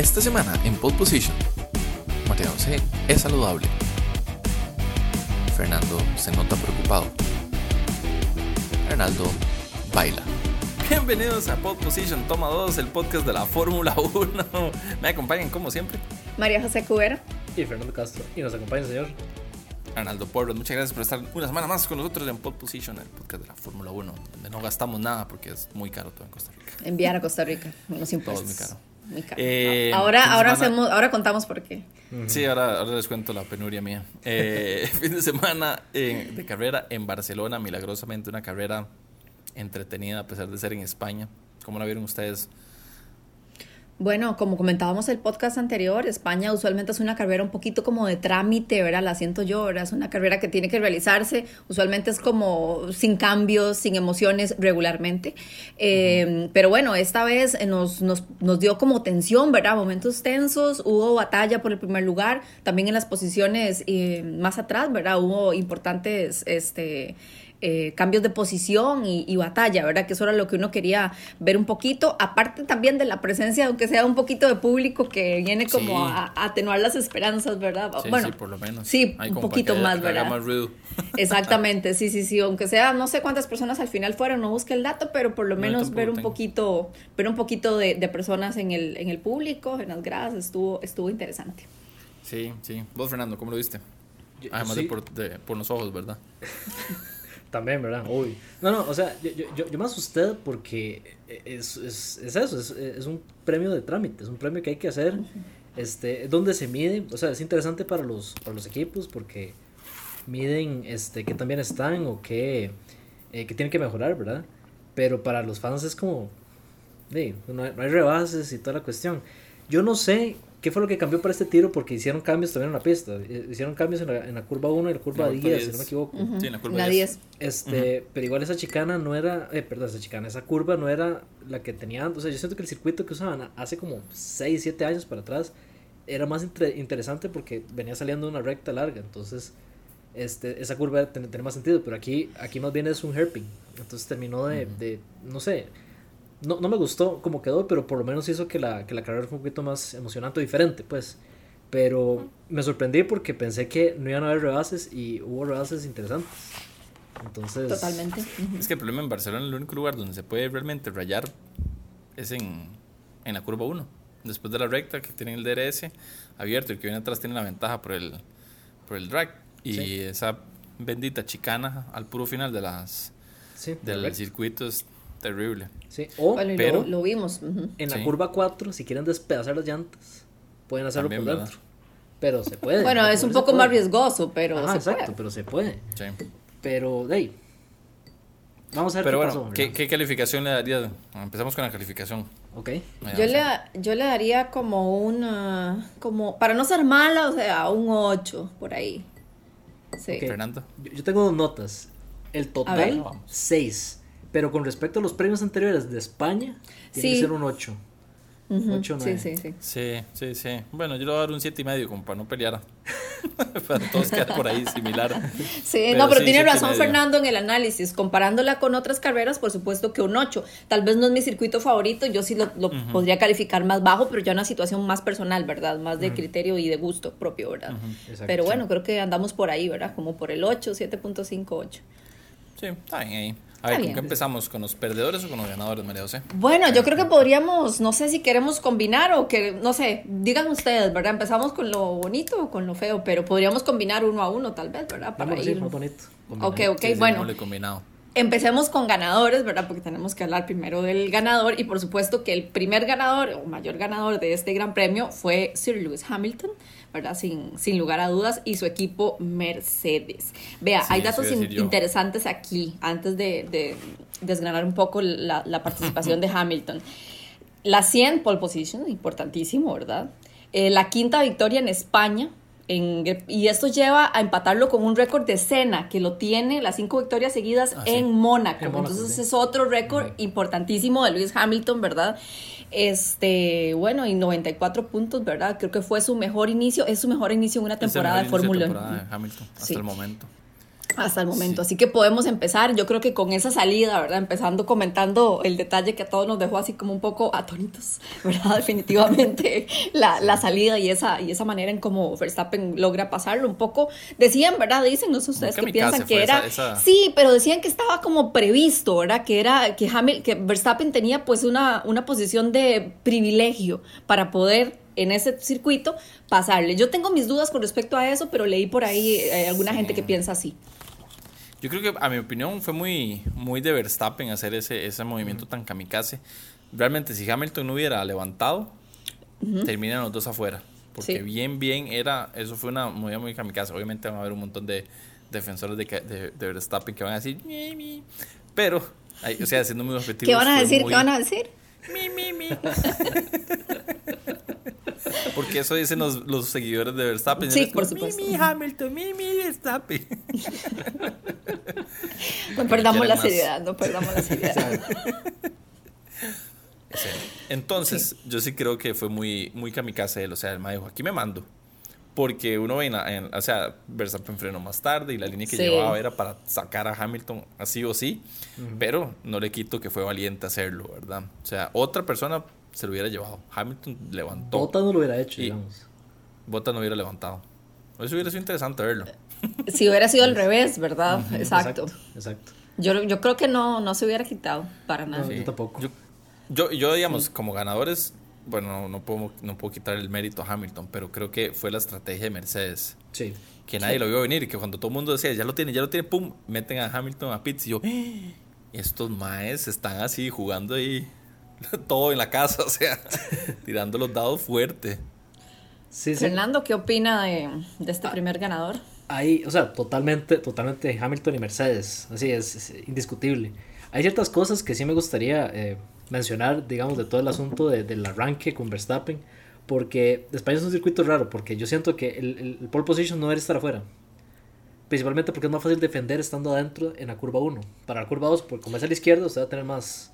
Esta semana en Pole Position, María José es saludable. Fernando se nota preocupado. Arnaldo baila. Bienvenidos a Pod Position Toma 2, el podcast de la Fórmula 1. Me acompañan como siempre. María José Cubero. Y Fernando Castro. Y nos acompaña el señor. Arnaldo Porras, muchas gracias por estar una semana más con nosotros en Pod Position, el podcast de la Fórmula 1, donde no gastamos nada porque es muy caro todo en Costa Rica. Enviar a Costa Rica, los impuestos. Todo es muy caro. Eh, ahora, ahora, hacemos, ahora contamos por qué. Sí, ahora, ahora les cuento la penuria mía. Eh, fin de semana eh, de carrera en Barcelona, milagrosamente una carrera entretenida a pesar de ser en España. ¿Cómo la vieron ustedes? Bueno, como comentábamos el podcast anterior, España usualmente es una carrera un poquito como de trámite, ¿verdad? La siento yo, ¿verdad? Es una carrera que tiene que realizarse, usualmente es como sin cambios, sin emociones regularmente. Eh, Pero bueno, esta vez nos, nos, nos dio como tensión, ¿verdad? Momentos tensos, hubo batalla por el primer lugar, también en las posiciones eh, más atrás, ¿verdad? Hubo importantes, este... eh, cambios de posición y, y batalla, ¿verdad? Que eso era lo que uno quería ver un poquito, aparte también de la presencia, aunque sea un poquito de público que viene como Sí. a, a atenuar las esperanzas, ¿verdad? Sí, bueno, sí, por lo menos. Sí, un poquito haya- más, ¿verdad? más ruido. Exactamente, sí, sí, sí, aunque sea, no sé cuántas personas al final fueron, no busqué el dato, pero por lo No, menos ver un tengo. poquito, ver un poquito de, de personas en el, en el público, en las gradas, estuvo, estuvo interesante. Sí, sí. Vos, Fernando, ¿cómo lo viste? Además sí. de, por, de por los ojos, ¿verdad? También, ¿verdad? Uy. No, no, o sea, yo, yo, yo, me asusté porque es, es, es eso, es, es un premio de trámite, es un premio que hay que hacer, este, donde se mide, o sea, es interesante para los, para los equipos porque miden este, qué también están o qué, eh, qué tienen que mejorar, ¿verdad? Pero para los fans es como, de, no, hay, no hay rebases y toda la cuestión. Yo no sé qué fue lo que cambió para este tiro porque hicieron cambios también en la pista, eh, hicieron cambios en la, en la curva 1 y la curva La curva 10, si 10. no me equivoco. Sí, en la curva La 10. 10. Este, pero igual esa chicana no era, eh, perdón, esa chicana, esa curva no era la que tenía antes. O sea, yo siento que el circuito que usaban hace como 6, 7 años para atrás era más interesante porque venía saliendo una recta larga. Entonces, este, esa curva ten- tenía más sentido. Pero aquí, aquí más bien es un hairpin. Entonces terminó de, de no sé, no, no me gustó como quedó, pero por lo menos hizo que la, que la carrera fue un poquito más emocionante o diferente, pues. Pero me sorprendí porque pensé que no iban a haber rebases y hubo rebases interesantes. Entonces, Totalmente. Es que el problema en Barcelona, el único lugar donde se puede realmente rayar es en, en la curva 1. Después de la recta que tiene el DRS abierto, el que viene atrás tiene la ventaja por el, por el drag. Y Sí. esa bendita chicana al puro final de las, Sí, del correcto. circuito es terrible. Sí, O Bueno, pero- lo, lo vimos. en la Sí. curva 4, si quieren despedazar las llantas, pueden hacerlo También, por ¿verdad? dentro. Pero se puede. Bueno, es un poco más riesgoso, pero Ajá, se exacto, puede. pero se puede. Sí. Pero, de ahí. Vamos a ver Pero qué bueno, pasó. ¿qué, calificación le daría? Empezamos con la calificación. Ok. Yo le, yo le daría como una, como, para no ser mala, o sea, un 8 por ahí. Sí. Fernando. Yo, yo tengo dos notas. El total, 6. Pero con respecto a los premios anteriores de España, tiene Sí. que ser un 8. Ujú, ocho, sí, nueve. sí, sí. Sí, sí, sí. Bueno, yo le voy a dar un 7 y medio como para no pelear. para todos quedar por ahí similar. Sí, Pero no, pero sí, tiene razón. Fernando en el análisis. Comparándola con otras carreras, por supuesto que un 8. Tal vez no es mi circuito favorito, yo sí lo, lo podría calificar más bajo, pero ya una situación más personal, ¿verdad? Más de criterio y de gusto propio, ¿verdad? Pero sí. bueno, creo que andamos por ahí, ¿verdad? Como por el 8, 7.5, 8. Sí, está bien ahí. A ver, ¿con qué empezamos? ¿Con los perdedores o con los ganadores, María José? Bueno, yo creo que podríamos, no sé si queremos combinar o que, no sé, digan ustedes, ¿verdad? Empezamos con lo bonito o con lo feo, pero podríamos combinar uno a uno, tal vez, ¿verdad? Para ir- más bonito. Ok, ok, Sí, sí, bueno. combinado. Empecemos con ganadores, ¿verdad? Porque tenemos que hablar primero del ganador y por supuesto que el primer ganador o mayor ganador de este gran premio fue Sir Lewis Hamilton, ¿verdad? Sin, sin lugar a dudas y su equipo Mercedes. Vea, Sí, hay datos in- yo. interesantes aquí antes de, de desgranar un poco la, la participación de Hamilton. La 100 pole position, importantísimo, ¿verdad? Eh, la quinta victoria en España. En- y esto lleva a empatarlo con un récord de Senna, que lo tiene las cinco victorias seguidas Ah, sí. en Mónaco. En Mónaco, Entonces sí. es otro récord importantísimo de Lewis Hamilton, ¿verdad? Este, bueno, y 94 puntos, ¿verdad? Creo que fue su mejor inicio, es su mejor inicio en una temporada de Fórmula temporada 1. de Hamilton hasta el momento. Hasta el momento. Así que podemos empezar, yo creo que con esa salida, ¿verdad? Empezando comentando el detalle que a todos nos dejó así como un poco atónitos, ¿verdad? Definitivamente la, la salida y esa, y esa manera en cómo Verstappen logra pasarlo un poco. Decían, ¿verdad? Dicen, no sé ustedes qué piensan que era... Esa, esa... Sí, pero decían que estaba como previsto, ¿verdad? Que era que, Hamil, que Verstappen tenía pues una, una posición de privilegio para poder en ese circuito pasarle. Yo tengo mis dudas con respecto a eso, pero leí por ahí eh, alguna sí. gente que piensa así. Yo creo que, a mi opinión, fue muy, muy de Verstappen hacer ese, ese movimiento tan kamikaze. Realmente, si Hamilton no hubiera levantado, uh -huh. terminan los dos afuera. Porque sí. bien, bien era, eso fue una movida muy kamikaze. Obviamente van a haber un montón de defensores de, de, de Verstappen que van a decir, mi, mi. pero, o sea, siendo muy objetivos. ¿Qué van a decir? Muy, ¿Qué van a decir? Mi, mi, mi. Porque eso dicen los, los seguidores de Verstappen. Sí, por supuesto. Mimi Hamilton, Mimi Verstappen. no perdamos la seriedad, no perdamos la seriedad. Entonces, sí. yo sí creo que fue muy, muy kamikaze él. O sea, él me dijo, aquí me mando. Porque uno ve, en, en, o sea, Verstappen frenó más tarde y la línea que sí. llevaba era para sacar a Hamilton así o sí. Uh -huh. Pero no le quito que fue valiente hacerlo, ¿verdad? O sea, otra persona se lo hubiera llevado. Hamilton levantó. Bota no lo hubiera hecho, digamos. Bota no hubiera levantado. Eso hubiera sido interesante verlo. Si hubiera sido al revés, ¿verdad? Uh -huh. exacto. exacto. Exacto. Yo, yo creo que no, no se hubiera quitado para nada. No, yo tampoco. Yo, yo, yo digamos, sí. como ganadores, bueno, no puedo, no puedo quitar el mérito a Hamilton, pero creo que fue la estrategia de Mercedes. Sí. Que nadie sí. lo vio venir y que cuando todo el mundo decía, ya lo tiene, ya lo tiene, pum, meten a Hamilton a pits y yo, ¡Eh! estos maes están así jugando ahí todo en la casa, o sea, tirando los dados fuerte. Sí, sí. Fernando, ¿qué opina de, de este ah, primer ganador? Ahí, o sea, totalmente, totalmente Hamilton y Mercedes, así es, es indiscutible. Hay ciertas cosas que sí me gustaría eh, mencionar, digamos, de todo el asunto de, del arranque con Verstappen, porque España es un circuito raro, porque yo siento que el, el, el pole position no debe estar afuera. Principalmente porque es más fácil defender estando adentro en la curva 1. Para la curva 2, porque como es a la izquierda, usted va a tener más,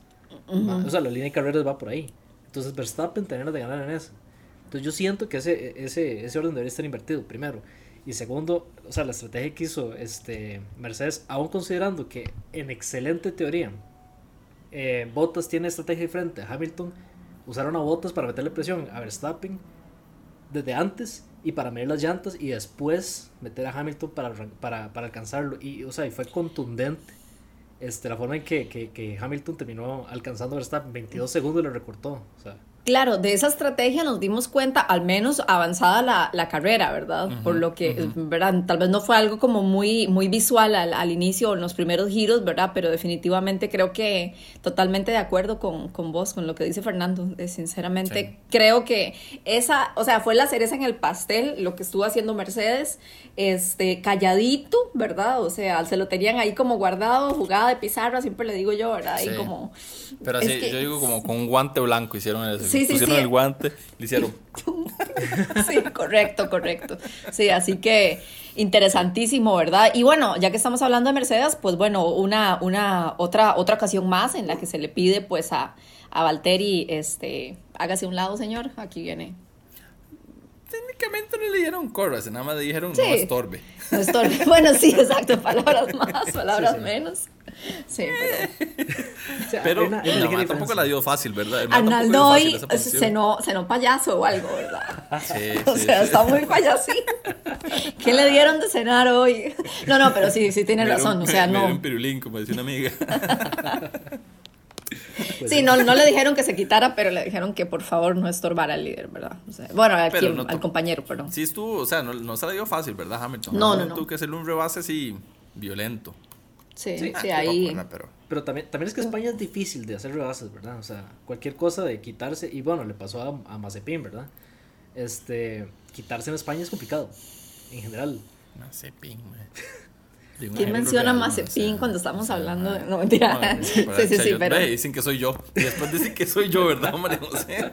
uh -huh. o sea, la línea de carreras va por ahí. Entonces Verstappen tenía de ganar en eso. Entonces yo siento que ese, ese, ese orden debería estar invertido, primero. Y segundo, o sea, la estrategia que hizo este, Mercedes, aún considerando que en excelente teoría eh, Bottas tiene estrategia diferente a Hamilton, usaron a Bottas para meterle presión a Verstappen desde antes y para medir las llantas y después meter a Hamilton para, para, para alcanzarlo. Y, o sea, y fue contundente este, la forma en que, que, que, Hamilton terminó alcanzando Verstappen, 22 segundos le recortó. O sea, Claro, de esa estrategia nos dimos cuenta, al menos avanzada la, la carrera, ¿verdad? Uh -huh, Por lo que, uh -huh. ¿verdad? Tal vez no fue algo como muy, muy visual al, al, inicio o en los primeros giros, ¿verdad? Pero definitivamente creo que totalmente de acuerdo con, con vos, con lo que dice Fernando. Eh, sinceramente, sí. creo que esa, o sea, fue la cereza en el pastel, lo que estuvo haciendo Mercedes, este, calladito, ¿verdad? O sea, se lo tenían ahí como guardado, jugada de pizarra, siempre le digo yo, ¿verdad? Sí. Y como... Pero así, que, yo digo como con un guante blanco hicieron eso. Sí, sí, pusieron sí. el guante, le hicieron. sí, correcto, correcto. Sí, así que interesantísimo, ¿verdad? Y bueno, ya que estamos hablando de Mercedes, pues bueno, una, una otra, otra ocasión más en la que se le pide pues a, a Valtteri, este, hágase un lado, señor, aquí viene. Técnicamente no le dieron corras, nada más le dijeron sí, no estorbe. No estorbe. Bueno, sí, exacto, palabras más, palabras sí, sí. menos. Sí, pero. pero una, una no, tampoco la dio fácil, ¿verdad? Arnaldo hoy se no, se no payaso o algo, ¿verdad? Sí, o sea, está muy payasín. ¿Qué le dieron de cenar hoy? No, no, pero sí, sí tiene me razón. Un, o sea, me, no. Me un pirulín, como decía una amiga. Pues sí, no, no le dijeron que se quitara, pero le dijeron que por favor no estorbara al líder, ¿verdad? O sea, bueno, al, quien, no al compañero, perdón. Sí, estuvo, o sea, no, no se la dio fácil, ¿verdad, Hamilton? No, no, no. Tuvo que hacerle un rebase así violento. Sí, sí, sí ahí. Pero... pero también, también es que España es difícil de hacer rebases, ¿verdad? O sea, cualquier cosa de quitarse, y bueno, le pasó a, a Mazepin, ¿verdad? Este, quitarse en España es complicado, en general. Mazepin, güey. ¿Quién menciona Mazepin cuando estamos hablando de.? No, mentira. No, sí, sí, sí, pero. Ve, dicen que soy yo. Y después dicen que soy yo, ¿verdad, María José?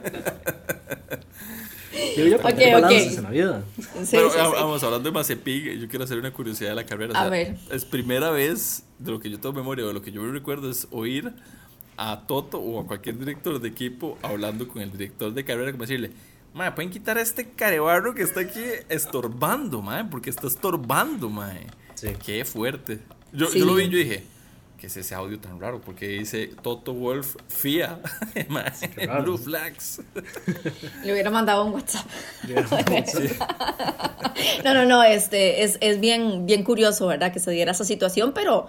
Yo ya okay, okay. en la vida. Sí, bueno, sí, vamos hablando de Mazepin. Yo quiero hacer una curiosidad de la carrera. O sea, a ver. Es primera vez de lo que yo tengo memoria, o de lo que yo me recuerdo, es oír a Toto o a cualquier director de equipo hablando con el director de carrera, como decirle. Mae, pueden quitar a este carebarro que está aquí estorbando, mae, porque está estorbando, mae. Sí. Sí. Qué fuerte. Yo, Sí. yo lo vi y yo dije, ¿qué es ese audio tan raro? Porque dice Toto Wolf FIA, raro. Blue Flags. Le hubiera mandado un WhatsApp. Sí. No, no, no, este, es, es bien, bien curioso, ¿verdad? Que se diera esa situación, pero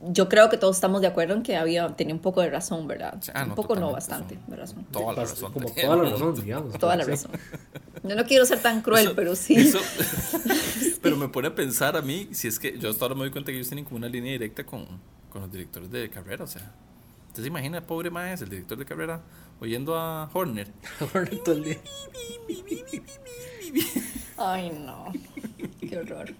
yo creo que todos estamos de acuerdo en que había, tenía un poco de razón, ¿verdad? Ah, un no, poco no, bastante son- de razón. Toda la Bast- razón. Como toda la razón, digamos. Toda la razón. Yo no quiero ser tan cruel, Eso- pero sí. eso- pero me pone a pensar a mí, si es que yo hasta ahora me doy cuenta que ellos tienen como una línea directa con, con los directores de carrera, o sea. ¿Usted se imagina, pobre maestro, el director de carrera, oyendo a Horner? Ahora todo el día. Ay, no. Qué horror.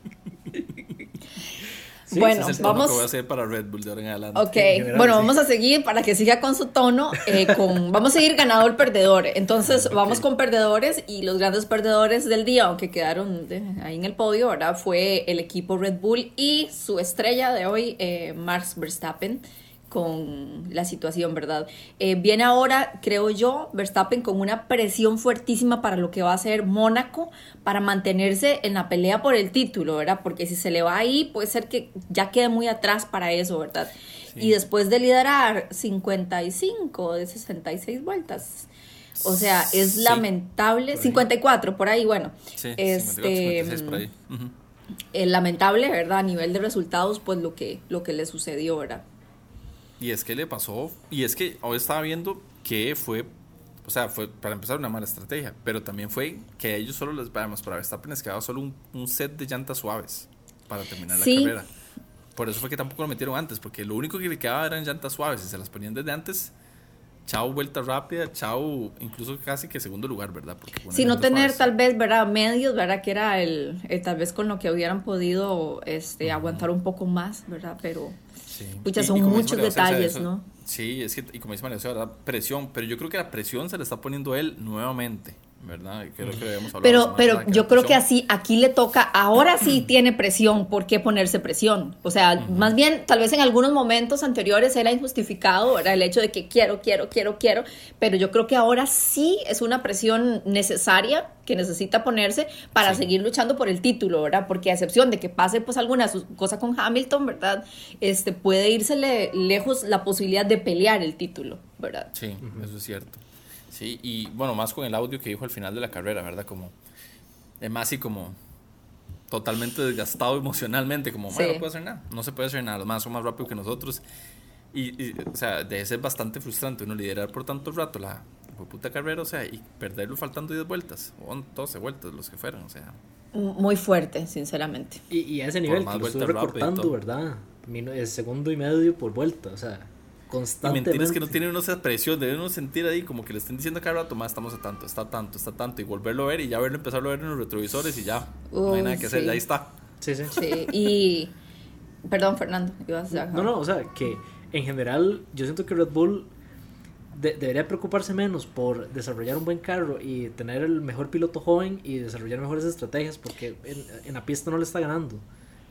Sí, bueno, Ese es el tono vamos. que voy a hacer para Red Bull de ahora en adelante. Ok, general, bueno, sí. vamos a seguir para que siga con su tono. eh, con, vamos a seguir ganador perdedor. Entonces, vamos con perdedores y los grandes perdedores del día, aunque quedaron de- ahí en el podio, ¿verdad? Fue el equipo Red Bull y su estrella de hoy, eh, Max Verstappen, con la situación, ¿verdad? Eh, viene ahora, creo yo, Verstappen con una presión fuertísima para lo que va a ser Mónaco, para mantenerse en la pelea por el título, ¿verdad? Porque si se le va ahí, puede ser que ya quede muy atrás para eso, ¿verdad? Y después de liderar 55 de 66 vueltas. O sea, es Sí, lamentable. por ahí. 54, por ahí, bueno. Sí, este, 54, 56 por ahí. Ujú. eh, lamentable, ¿verdad? A nivel de resultados, pues lo que, lo que le sucedió, ¿verdad? Y es que le pasó, y es que hoy estaba viendo que fue, o sea, fue para empezar una mala estrategia, pero también fue que a ellos solo les, vamos, para Verstappen les quedaba solo un, un set de llantas suaves para terminar Sí. la carrera. Por eso fue que tampoco lo metieron antes, porque lo único que le quedaba eran llantas suaves y se las ponían desde antes. Chao, vuelta rápida, chao, incluso casi que segundo lugar, ¿verdad? Porque Si no tener tal vez, ¿verdad? Medios, ¿verdad? Que era el, eh, tal vez con lo que hubieran podido este, aguantar un poco más, ¿verdad? Pero Sí. Pucha, son y muchos María o sea, detalles, eso- ¿no? Sí, es que, y como dice María José, ¿verdad? Presión, pero yo creo que la presión se le está poniendo él nuevamente, ¿verdad? Creo que hablado la Pero, pero yo creo que así, aquí le toca, ahora sí tiene presión, ¿por qué ponerse presión? O sea, más bien, tal vez en algunos momentos anteriores era injustificado, ¿verdad? El hecho de que quiero, quiero, quiero, quiero, pero yo creo que ahora sí es una presión necesaria que necesita ponerse para Sí. seguir luchando por el título, ¿verdad? Porque a excepción de que pase pues alguna cosa con Hamilton, ¿verdad? Este, puede irsele lejos la posibilidad de pelear el título, ¿verdad? Sí, eso es cierto. Sí, y bueno, más con el audio que dijo al final de la carrera, ¿verdad? Como, es más así como totalmente desgastado emocionalmente, como, Sí. no puedo hacer nada, no se puede hacer nada, los más son más rápidos que nosotros. Y, y, o sea, debe ser bastante frustrante uno liderar por tanto rato la puta carrera, o sea, y perderlo faltando 10 vueltas, o 12 vueltas, los que fueran, o sea. Muy fuerte, sinceramente. Y, y a ese nivel, más que lo estoy y recortando. ¿verdad? El segundo y medio por vuelta, o sea, Y constantemente. mentiras que no tiene uno esa presión, debe uno sentir ahí como que le estén diciendo cada rato, más estamos a tanto, está tanto, está tanto, y volverlo a ver y ya verlo, empezarlo a ver en los retrovisores y ya, no hay nada que hacer, ya ahí está. Sí, sí. Sí, y... Perdón, Fernando. ibas a- No, no, o sea, que en general yo siento que Red Bull de- debería preocuparse menos por desarrollar un buen carro y tener el mejor piloto joven y desarrollar mejores estrategias porque en, en la pista no le está ganando.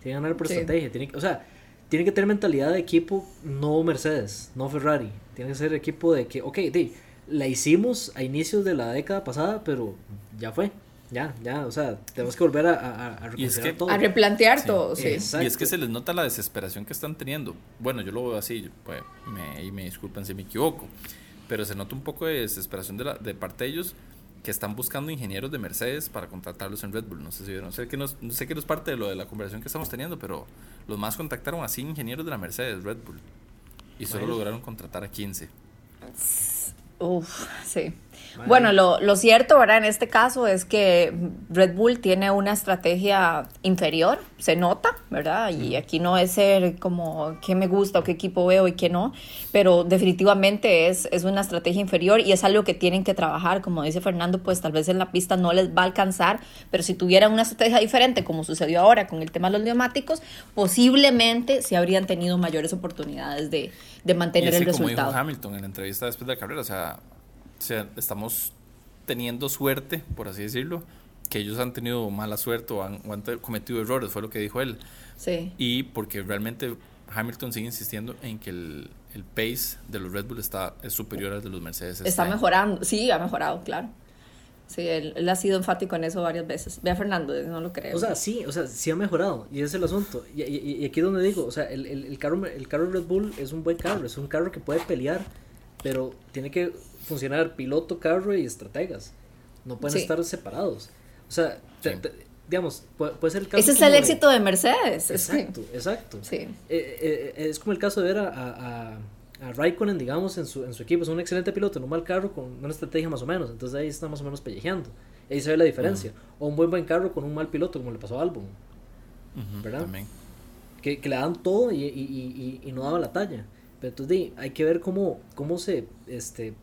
Tiene que ganar por Sí. estrategia. Tiene, que- o sea, tiene que tener mentalidad de equipo, no Mercedes, no Ferrari. Tiene que ser equipo de que, ok, di, la hicimos a inicios de la década pasada, pero ya fue. Ya, ya, o sea, tenemos que volver a, a, a Y es reconsiderar que- todo. A replantear Sí. todo, sí. Exacto. Y es que se les nota la desesperación que están teniendo. Bueno, yo lo veo así, pues, me, y me disculpan si me equivoco, pero se nota un poco de desesperación de, la, de parte de ellos que están buscando ingenieros de Mercedes para contratarlos en Red Bull. No sé si vieron, sé que no, sé que no es parte de lo de la conversación que estamos teniendo, pero los más contactaron así ingenieros de la Mercedes, Red Bull. Y solo Bueno. lograron contratar a 15. Uf, sí. Bueno, lo, lo cierto, ¿verdad? En este caso es que Red Bull tiene una estrategia inferior, se nota, ¿verdad? Y aquí no es ser como qué me gusta o qué equipo veo y qué no, pero definitivamente es, es una estrategia inferior y es algo que tienen que trabajar. Como dice Fernando, pues tal vez en la pista no les va a alcanzar, pero si tuvieran una estrategia diferente, como sucedió ahora con el tema de los neumáticos, posiblemente sí habrían tenido mayores oportunidades de, de Y mantener es el que como resultado. dijo Hamilton en la entrevista después de la carrera, o sea, o sea, estamos teniendo suerte, por así decirlo, que ellos han tenido mala suerte o han, o han cometido errores, fue lo que dijo él. Sí. Y porque realmente Hamilton sigue insistiendo en que el, el pace de los Red Bull está, es superior al de los Mercedes. este Está mejorando, sí, ha mejorado, claro. Sí, él, él, ha sido enfático en eso varias veces. Ve a Fernando, no lo creo. O sea, sí, o sea, sí ha mejorado. Y ese es el asunto. Y, y, y aquí es donde digo, o sea, el, el, el, carro, el carro Red Bull es un buen carro, es un carro que puede pelear, pero tiene que funcionar piloto, carro y estrategas. No pueden sí. estar separados. O sea, sí. te, te, digamos, puede, puede, ser el caso. Ese es el de, éxito de Mercedes. Exacto, sí. exacto. Sí. Eh, eh, es como el caso de ver a, a, a, Raikkonen, digamos, en su, en su equipo. Es un excelente piloto en un mal carro con una estrategia más o menos. Entonces ahí está más o menos pellejeando. Ahí se ve la diferencia. Uh -huh. O un buen buen carro con un mal piloto, como le pasó a Albon. Uh -huh, ¿Verdad? También. Que, que, le dan todo y, y, y, y, no daba la talla. Pero entonces hay que ver cómo, cómo se este,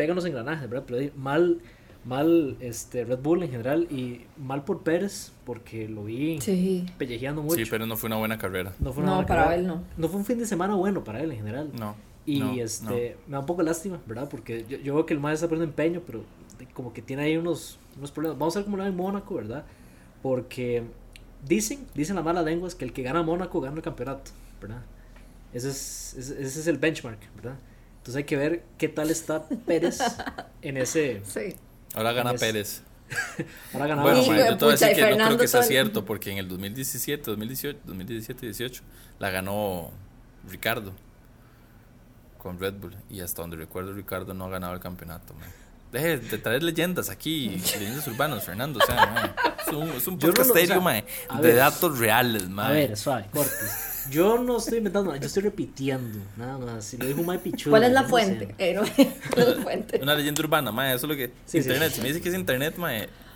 pegan los engranajes, ¿verdad? Pero mal, mal este, Red Bull en general y mal por Pérez porque lo vi sí. pellejeando mucho. Sí, pero no fue una buena carrera. No, fue una no buena para carrera. él no. No fue un fin de semana bueno para él en general. No. Y no, este, no. me da un poco lástima, ¿verdad? Porque yo, yo veo que el maestro está poniendo empeño, pero como que tiene ahí unos, unos problemas. Vamos a ver cómo lo va en Mónaco, ¿verdad? Porque dicen, dicen la mala lengua, es que el que gana Mónaco gana el campeonato, ¿verdad? Ese es, ese, ese es el benchmark, ¿verdad? Entonces hay que ver qué tal está Pérez en ese. Sí. Ahora gana ese, Pérez. Ahora gana Bueno, Hijo yo te voy a decir que no creo que sea cierto, porque en el 2017, 2018, 2017 18 la ganó Ricardo con Red Bull. Y hasta donde recuerdo, Ricardo no ha ganado el campeonato. man. Deje de traer leyendas aquí, leyendas urbanas, Fernando. O sea, man, es un, es un Yo no lo- podcast o sea, serio, man, a de ver. datos reales, man. A ver, suave, cortes. Yo no estoy inventando nada, yo estoy repitiendo, nada más. Si lo dijo Mike Pichudo. ¿Cuál es la no fuente? sé. Eh, no, ¿Cuál es la fuente? Una leyenda urbana, man, eso es lo que... Sí, sí. internet, si me dice que es internet, lo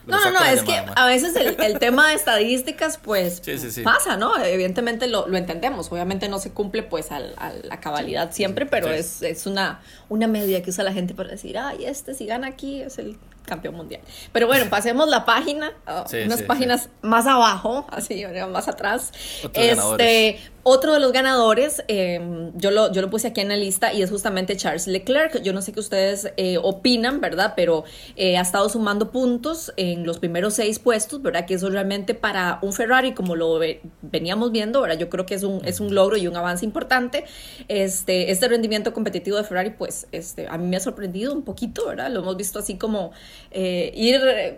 No, no, no, es que a veces el, el tema de estadísticas, pues, Sí, sí, sí. pasa, ¿no? Evidentemente lo, lo entendemos. Obviamente no se cumple, pues, al- a la cabalidad siempre, pero Sí. es, es una, una media que usa la gente para decir, ay, este si gana aquí es el campeón mundial. Pero bueno, pasemos la página, oh, Sí, unas sí, páginas más abajo, así, más atrás. Otros este, ganadores. otro de los ganadores, eh, yo, lo, yo lo puse aquí en la lista y es justamente Charles Leclerc. Yo no sé qué ustedes eh, opinan, ¿verdad? Pero eh, ha estado sumando puntos en los primeros seis puestos, ¿verdad? Que eso realmente para un Ferrari, como lo ve- veníamos viendo, ¿verdad? Yo creo que es un, es un logro y un avance importante. Este, este rendimiento competitivo de Ferrari, pues este, a mí me ha sorprendido un poquito, ¿verdad? Lo hemos visto así como eh, ir eh,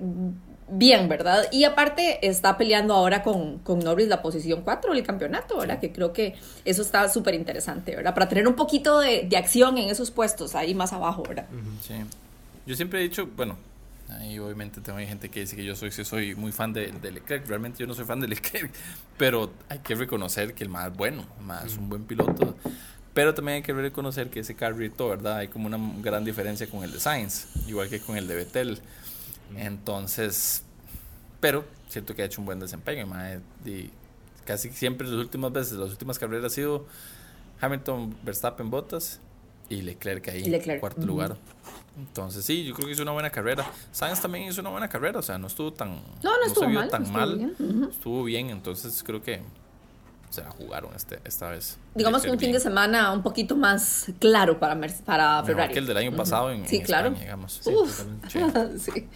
bien, ¿verdad? Y aparte está peleando ahora con, con Norris la posición 4 del campeonato, ¿verdad? Que creo que eso está súper interesante, ¿verdad? Para tener un poquito de, de acción en esos puestos ahí más abajo, ¿verdad? Sí. Yo siempre he dicho, bueno, ahí obviamente tengo gente que dice que yo soy, sí soy muy fan de, de Leclerc. Realmente yo no soy fan de Leclerc, pero hay que reconocer que el más es bueno, el más es un buen piloto. Pero también hay que reconocer que ese carrito, ¿verdad? Hay como una gran diferencia con el de Sainz, igual que con el de Vettel. Entonces, pero siento que ha hecho un buen desempeño. mae, y casi siempre las últimas veces, las últimas carreras ha sido Hamilton, Verstappen, Bottas y Leclerc ahí, Y Leclerc. cuarto lugar. Entonces, sí, yo creo que hizo una buena carrera. Sainz también hizo una buena carrera, o sea, no estuvo tan, No, no estuvo se vio mal, tan estuvo mal, bien, ujú. estuvo bien, entonces creo que se la jugaron este, esta vez. Digamos que un fin de semana un poquito más claro para, para Mejor Ferrari. que el del año pasado en, Sí, en claro. España, digamos. Sí. Sí.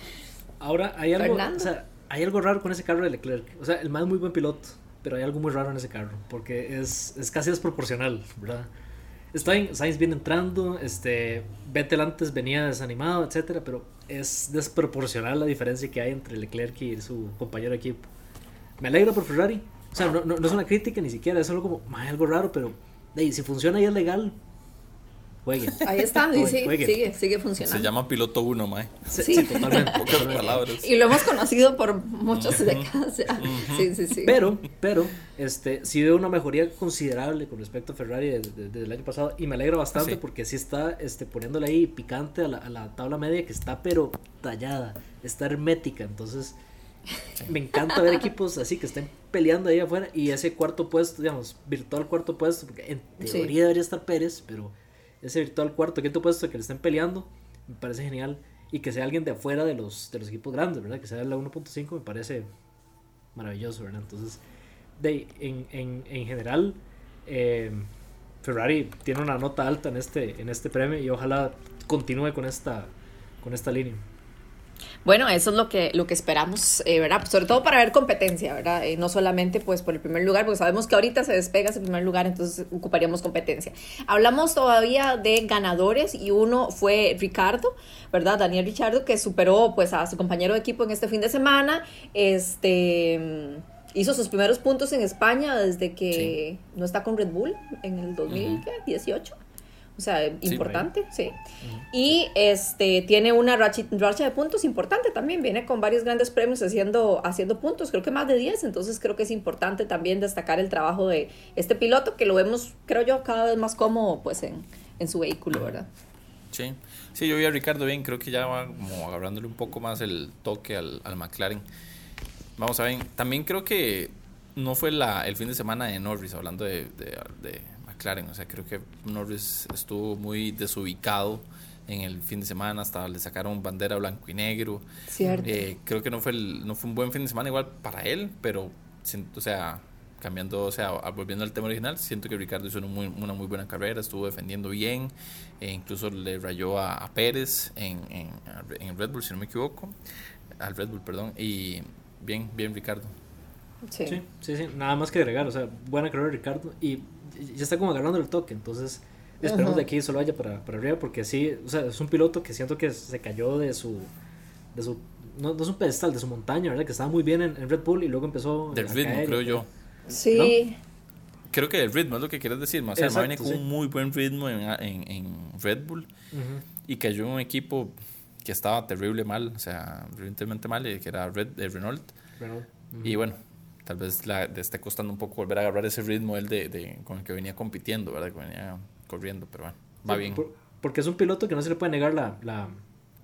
Ahora, hay algo, o sea, hay algo raro con ese carro de Leclerc. O sea, el man es muy buen piloto, pero hay algo muy raro en ese carro, porque es, es casi desproporcional, ¿verdad? Está bien, Sainz viene entrando, este, Vettel antes venía desanimado, etcétera, pero es desproporcional la diferencia que hay entre Leclerc y su compañero de equipo. Me alegra por Ferrari, o sea, no, no, no es una crítica ni siquiera, es solo como, "Ma, hay algo raro, pero hey, si funciona y es legal, jueguen. Ahí está, Jueguen, sí, jueguen. sigue, sigue Se funcionando. llama piloto 1, mae. Sí, Sí. sí, totalmente. Pocas totalmente. palabras. Y lo hemos conocido por muchas décadas. Sí, sí, sí. Pero, pero, este, sí veo una mejoría considerable con respecto a Ferrari desde, desde el año pasado y me alegra bastante Sí. porque sí está este, poniéndole ahí picante a la, a la tabla media que está pero tallada, está hermética, entonces me encanta ver equipos así que estén peleando ahí afuera y ese cuarto puesto, digamos, virtual cuarto puesto, porque en Sí. teoría debería estar Pérez, pero ese virtual cuarto, quinto puesto que le estén peleando, me parece genial y que sea alguien de afuera de los, de los equipos grandes, ¿verdad? Que sea la 1.5 me parece maravilloso, ¿verdad? Entonces, de, en, en, en general, eh, Ferrari tiene una nota alta en este, en este premio y ojalá continúe con esta, con esta línea. Bueno, eso es lo que, lo que esperamos, eh, ¿verdad? Sobre todo para ver competencia, ¿verdad? Eh, no solamente pues por el primer lugar, porque sabemos que ahorita se despega ese primer lugar, entonces ocuparíamos competencia. Hablamos todavía de ganadores y uno fue Ricardo, ¿verdad? Daniel Richardo, que superó pues a su compañero de equipo en este fin de semana. Este hizo sus primeros puntos en España desde que no está con Red Bull en el 2018. O sea, importante, sí. Y este tiene una racha, de puntos importante también. Viene con varios grandes premios haciendo, haciendo puntos, creo que más de 10. Entonces creo que es importante también destacar el trabajo de este piloto, que lo vemos, creo yo, cada vez más cómodo pues en, en su vehículo, ¿verdad? Sí. Sí, yo vi a Ricardo bien, creo que ya va como agarrándole un poco más el toque al, al McLaren. Vamos a ver, también creo que no fue la, el fin de semana de Norris, hablando de, de, de o sea, creo que Norris estuvo muy desubicado en el fin de semana, hasta le sacaron bandera blanco y negro. Cierto. Eh, creo que no fue, el, no fue un buen fin de semana igual para él, pero, o sea, cambiando, o sea, volviendo al tema original, siento que Ricardo hizo una muy, una muy buena carrera, estuvo defendiendo bien, e incluso le rayó a, Pérez en, en, en, Red Bull, si no me equivoco, al Red Bull, perdón, y bien, bien Ricardo. Sí. sí, sí, sí, nada más que agregar, o sea, buena carrera Ricardo, y ya está como agarrando el toque, entonces esperamos de aquí solo vaya para, para arriba porque sí, o sea, es un piloto que siento que se cayó de su, de su no, no es un pedestal, de su montaña, ¿verdad? Que estaba muy bien en, Red Bull y luego empezó Del ritmo, creo yo. Sí. Creo que el ritmo es lo que quieres decir, o sea, viene con un muy buen ritmo en, en, en Red Bull y cayó en un equipo que estaba terrible mal, o sea, evidentemente mal, que era Red, de Renault. Renault. Y bueno, tal vez le esté costando un poco volver a agarrar ese ritmo él de, de, con el que venía compitiendo, ¿verdad? Que venía corriendo, pero bueno, va bien. porque es un piloto que no se le puede negar la, la,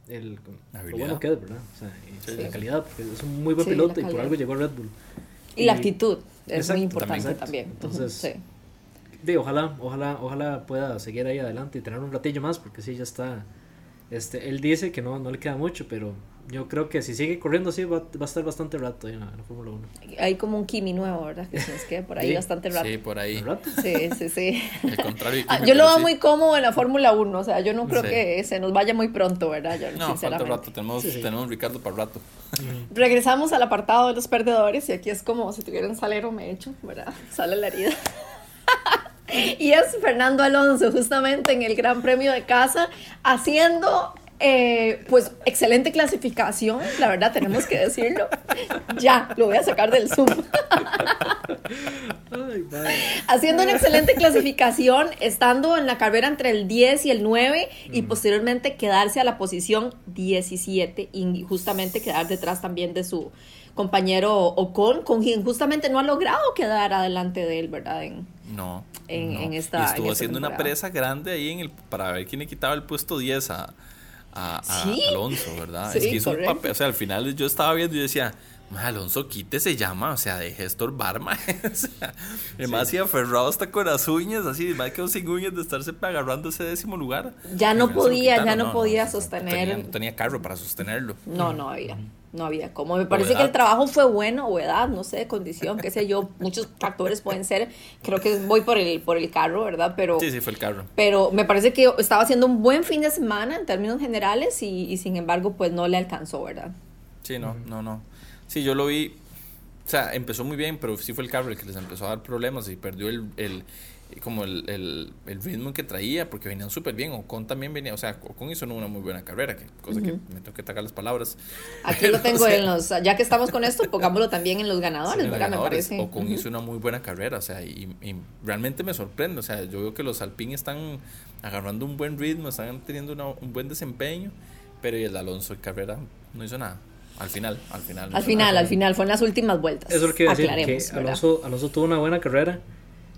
el, lo bueno que es, ¿verdad? O sea, la calidad, porque es un muy buen piloto y por algo llegó a Red Bull. Y, la actitud es muy importante también. Entonces, sí. de, ojalá, ojalá, ojalá pueda seguir ahí adelante y tener un ratillo más, porque sí, ya está. Este, él dice que no, no le queda mucho, pero yo creo que si sigue corriendo así va, va a estar bastante rato en la, Fórmula 1. Hay como un Kimi nuevo, ¿verdad? Que se nos queda por ahí bastante rato. Sí, por ahí. Sí, sí, sí. El contrario. Ah, yo lo veo muy cómodo en la Fórmula 1, o sea, yo no creo que se nos vaya muy pronto, ¿verdad? Yo, no, falta rato, tenemos, tenemos un Ricardo para rato. Regresamos al apartado de los perdedores y aquí es como si tuvieran salero me hecho, ¿verdad? Sale la herida. y es Fernando Alonso, justamente en el Gran Premio de Casa, haciendo eh, pues excelente clasificación, la verdad tenemos que decirlo. Ya, lo voy a sacar del Zoom. Haciendo una excelente clasificación, estando en la carrera entre el 10 y el 9 y posteriormente quedarse a la posición 17 y justamente quedar detrás también de su compañero Ocon, con quien justamente no ha logrado quedar adelante de él, ¿verdad? En, no. En, esta. estuvo haciendo una presa grande ahí en el, para ver quién le quitaba el puesto 10 a a, Alonso, ¿verdad? es que hizo un papel, o sea, al final yo estaba viendo y decía, Alonso quite se llama, o sea, de gestor barma. o sea, además sí. aferrado hasta con las uñas, así, además quedó sin uñas de estarse agarrando ese décimo lugar. Ya no podía, ya no, podía sostener. No tenía, carro para sostenerlo. No, no había. No había como. Me parece que el trabajo fue bueno, o edad, no sé, condición, qué sé yo. Muchos factores pueden ser. Creo que voy por el, por el carro, ¿verdad? Pero, sí, sí, fue el carro. Pero me parece que estaba haciendo un buen fin de semana en términos generales y, y sin embargo, pues no le alcanzó, ¿verdad? Sí, no, no, no. Sí, yo lo vi. O sea, empezó muy bien, pero sí fue el carro el que les empezó a dar problemas y perdió el, el como el, el, el, ritmo que traía, porque venían súper bien. Ocon también venía, o sea, Ocon hizo una muy buena carrera, que, cosa que me tengo que tacar las palabras. Aquí lo tengo en los, ya que estamos con esto, pongámoslo también en los ganadores, ¿verdad? Me parece. Ocon hizo una muy buena carrera, o sea, y, y, realmente me sorprende, o sea, yo veo que los Alpine están agarrando un buen ritmo, están teniendo una, un buen desempeño, pero el Alonso en carrera no hizo nada. Al final, al final. Al final, al final, fue en las últimas vueltas. Eso es lo que decir, que Alonso, Alonso tuvo una buena carrera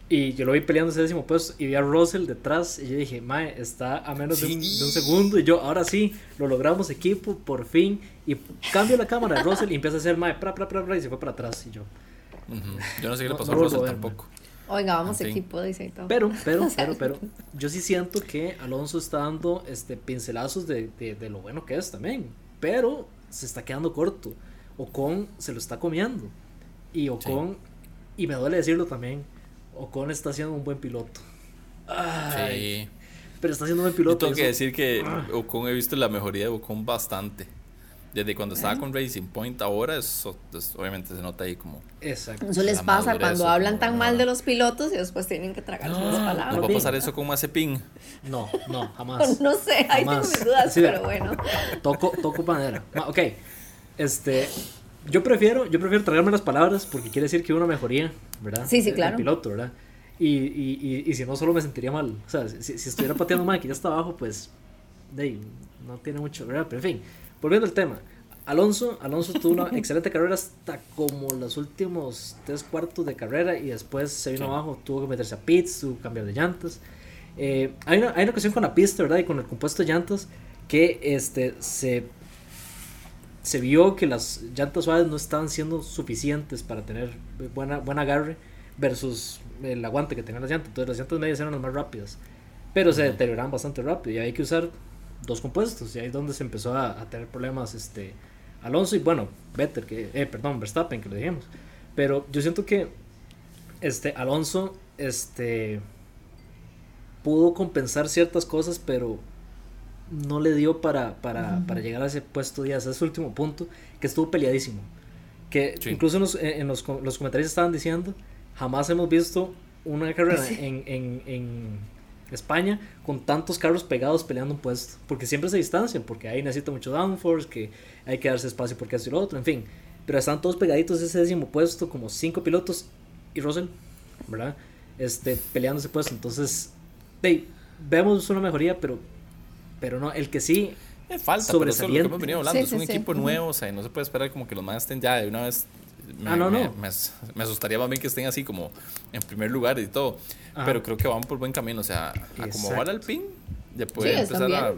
y yo lo vi peleando ese décimo puesto y vi a Russell detrás y yo dije, mae, está a menos de, un, segundo y yo, ahora sí, lo logramos equipo, por fin. Y cambio la cámara de Russell y empieza a hacer mae, pra, pra, pra, pra, y se fue para atrás y yo. Yo no sé qué le pasó a Russell tampoco. Oiga, vamos equipo, dice todo. Pero, pero, pero, pero, yo sí siento que Alonso está dando este pincelazos de, de, de lo bueno que es también. Pero se está quedando corto. Ocon se lo está comiendo. Y Ocon, y me duele decirlo también, Ocon está siendo un buen piloto. Pero está siendo un buen piloto. tengo que decir que. Ocon he visto la mejoría de Ocon bastante. Desde cuando estaba con Racing Point ahora, eso, pues, obviamente se nota ahí como... Exacto. Eso les pasa madurez, cuando hablan tan no. mal de los pilotos y después tienen que tragar sus ¿Nos palabras. va a pasar eso con Mazepin? No, no, jamás. No sé, ahí tengo mis dudas, Sí, pero bueno. Toco, toco madera. Ma- Ok. Este. Yo prefiero, yo prefiero tragarme las palabras porque quiere decir que hubo una mejoría, ¿verdad? Sí, sí, claro. Del piloto, ¿verdad? Y, y, y, y si no, solo me sentiría mal. O sea, si, si estuviera pateando mal que ya está abajo, pues. De ahí, no tiene mucho, ¿verdad? Pero en fin, volviendo al tema. Alonso, Alonso tuvo una excelente carrera hasta como los últimos tres cuartos de carrera y después se vino Sí. abajo, tuvo que meterse a pits, tuvo que cambiar de llantas. Eh, hay, una, hay una ocasión con la pista, ¿verdad? Y con el compuesto de llantas que este, se, se vio que las llantas suaves no estaban siendo suficientes para tener buena, buen agarre versus el aguante que tenían las llantas. Entonces las llantas medias eran las más rápidas, pero se deterioraban bastante rápido y hay que usar dos compuestos y ahí es donde se empezó a, a tener problemas este, Alonso y bueno, Vettel, que, eh, perdón, Verstappen, que lo dijimos. Pero yo siento que este, Alonso este, pudo compensar ciertas cosas, pero no le dio para, para, para llegar a ese puesto 10, a ese último punto, que estuvo peleadísimo. Que Sí. incluso en los, en los, los comentarios estaban diciendo, jamás hemos visto una carrera en, en, en España con tantos carros pegados peleando un puesto, porque siempre se distancian, porque ahí necesita mucho downforce, que hay que darse espacio porque hace lo otro, en fin. Pero están todos pegaditos ese décimo puesto, como cinco pilotos y Russell, ¿verdad? Este, peleando ese puesto. Entonces, hey, vemos una mejoría, pero, pero no, el que sí, Eh, falta, pero eso es lo que Sobresaliente. hemos venido hablando. Sí, es un sí, equipo nuevo, o sea, no se puede esperar como que los más estén ya de una vez. Me, Ah, no, me- no. Me, me asustaría más bien que estén así como en primer lugar y todo. Ajá. Pero creo que van por buen camino, o sea, a como Exacto. va el Alpine, ya puede Sí, están empezar a.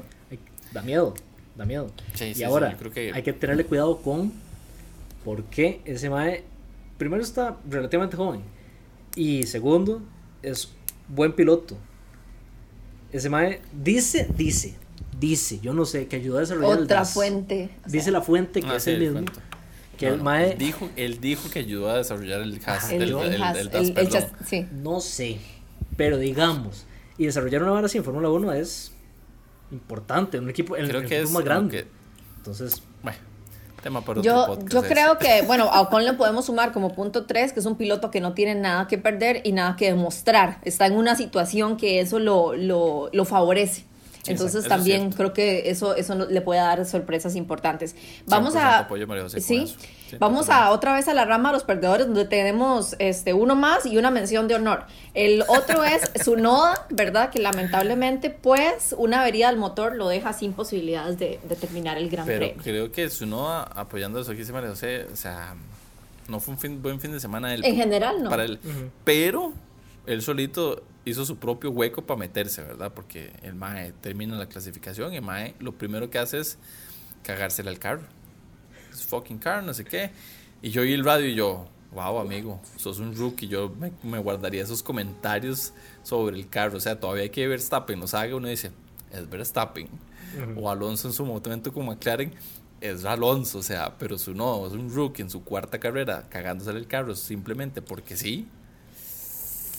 da miedo, da miedo. Sí, y sí, ahora, yo creo que- hay que tenerle cuidado con por qué ese Mae, primero está relativamente joven, y segundo, es buen piloto. Ese Mae dice, dice, dice, yo no sé, que ayudó a desarrollar el Otra DAS. fuente. o sea, Dice la fuente que Ah, es sí, el el mismo. cuento. Que No, el no, Mae, él dijo, él dijo que ayudó a desarrollar el HAS, el, el, el el- Haas, el el- DAS, el perdón. chas- sí. no sé, pero digamos, y desarrollar una vara así en Fórmula 1 es importante, un equipo, el, Creo el que equipo es más grande. que- Entonces, Bueno, tema para otro Yo, podcast. yo creo que, bueno, a Ocon le podemos sumar como punto 3, que es un piloto que no tiene nada que perder y nada que demostrar. Está en una situación que eso lo, lo, lo favorece. Entonces también creo que eso, eso le puede dar sorpresas importantes. Vamos 100% a... apoyo José Sí, vamos totalmente. a otra vez a la rama de los perdedores donde tenemos este uno más y una mención de honor. El otro es Sunoda, ¿verdad? Que lamentablemente pues una avería del motor lo deja sin posibilidades de, de terminar el Gran Pero Premio. creo que Sunoda apoyando eso que dice María José, o sea, no fue un fin- buen fin de semana él, En general, no. para él. Pero él solito hizo su propio hueco para meterse, ¿verdad? Porque el MAE termina la clasificación y el MAE lo primero que hace es cagársela al carro. Es fucking car, no sé qué. Y yo oí el radio y yo, wow, amigo, sos un rookie. Yo me, me guardaría esos comentarios sobre el carro. O sea, todavía hay que ver Verstappen nos haga. Uno dice, es Verstappen. O Alonso en su momento como McLaren. Es Alonso, o sea, pero su no, es un rookie en su cuarta carrera cagándose el carro simplemente porque sí.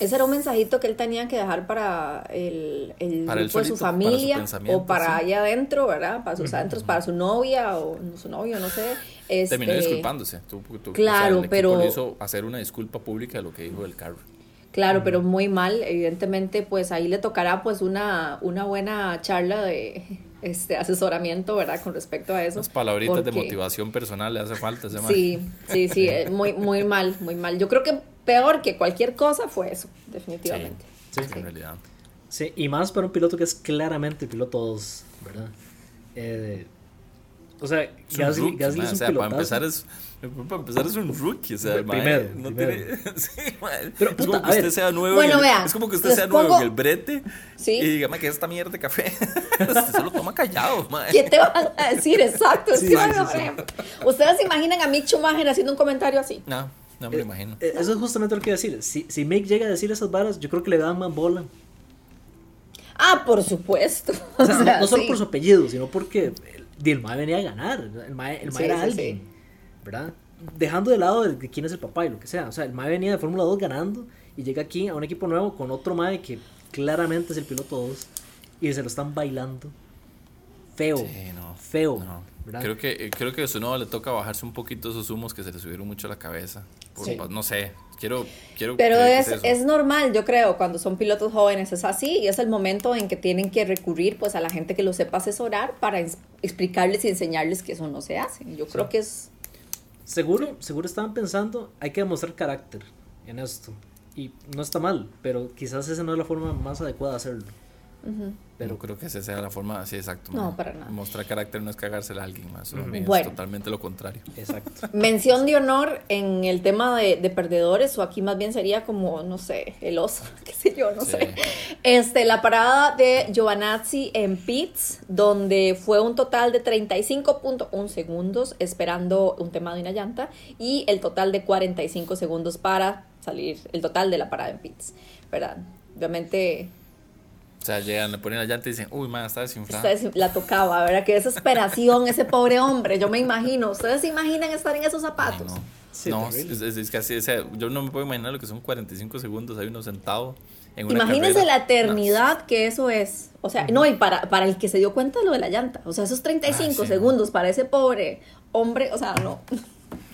Ese era un mensajito que él tenía que dejar para el, el Para grupo de su solito, para su familia o para sí. allá adentro, ¿verdad? Para sus adentros, para su novia o no, su novio, no sé. Este, Terminó disculpándose. Tú- tú- Claro, el pero- le hizo hacer una disculpa pública de lo que dijo del carro. Claro, pero muy mal. Evidentemente, pues ahí le tocará pues una, una buena charla de este asesoramiento, ¿verdad? Con respecto a eso. Las palabritas de motivación personal le hace falta ese. Sí, sí, sí, eh, muy, muy mal, muy mal. Yo creo que peor que cualquier cosa fue eso, definitivamente. Sí, Sí. en realidad. Sí, y más para un piloto que es claramente piloto 2, ¿verdad? Eh, o sea, Es un Gasly, rookie, Gasly man, es un o sea, para pilotazo. empezar es para empezar es un rookie, o sea, el mae Primero, no primero. tiene sí, mae. Pero, es puta, como que usted ver. sea nuevo Bueno, en el, vea, es como que usted sea nuevo pongo- en el brete Sí. y dígame que es esta mierda de café. usted se lo toma callado, mae. ¿Qué te van a decir? Exacto. es Sí, que, sí, bueno, sí, sí. Ustedes se imaginan a Mick Schumacher haciendo un comentario así. No, no me lo imagino. Eh, Eso es justamente lo que iba a decir. Si, si Mick llega a decir esas varas, yo creo que le dan más bola. Ah, por supuesto. O sea, O sea, no, no solo sí. por su apellido, sino porque el, el mae venía a ganar. El mae, el mae Sí, era sí, alguien, sí. ¿verdad? Dejando de lado de quién es el papá y lo que sea. O sea, el mae venía de Fórmula 2 ganando y llega aquí a un equipo nuevo con otro mae que claramente es el piloto 2 y se lo están bailando. Feo. Sí, no. Feo. No. ¿Verdad? Creo que, eh, creo que a Sunoda le toca bajarse un poquito esos humos que se le subieron mucho a la cabeza. Por- Sí. No sé, quiero, quiero Pero es, eso. es normal, yo creo, cuando son pilotos jóvenes es así y es el momento en que tienen que recurrir pues a la gente que los sepa asesorar para explicarles y enseñarles que eso no se hace. Yo creo que es... Seguro, seguro estaban pensando, hay que demostrar carácter en esto. Y no está mal, pero quizás esa no es la forma más adecuada de hacerlo. Pero creo que esa sea la forma, sí, exacto. No, para nada. Mostrar carácter no es cagársela a alguien más. Es Bueno. totalmente lo contrario. Exacto. Mención de honor en el tema de, de perdedores, o aquí más bien sería como, no sé, el oso, qué sé yo, no Sí. sé. Este, la parada de Giovanazzi en pits, donde fue un total de 35.1 segundos esperando un tema de una llanta y el total de 45 segundos para salir, el total de la parada en pits, ¿verdad? Obviamente O sea, llegan, le ponen la llanta y dicen, uy, man, está desinflada. la tocaba, ¿verdad? Qué desesperación ese pobre hombre, yo me imagino. ¿Ustedes se imaginan estar en esos Ay, zapatos? no. Sí, no, es, es- es que así, o sea, yo no me puedo imaginar lo que son 45 segundos ahí uno sentado en una Imagínense carrera. la eternidad que eso es. O sea, no, y para, para el que se dio cuenta de lo de la llanta. O sea, esos 35 Ah, sí. segundos para ese pobre hombre, o sea, no.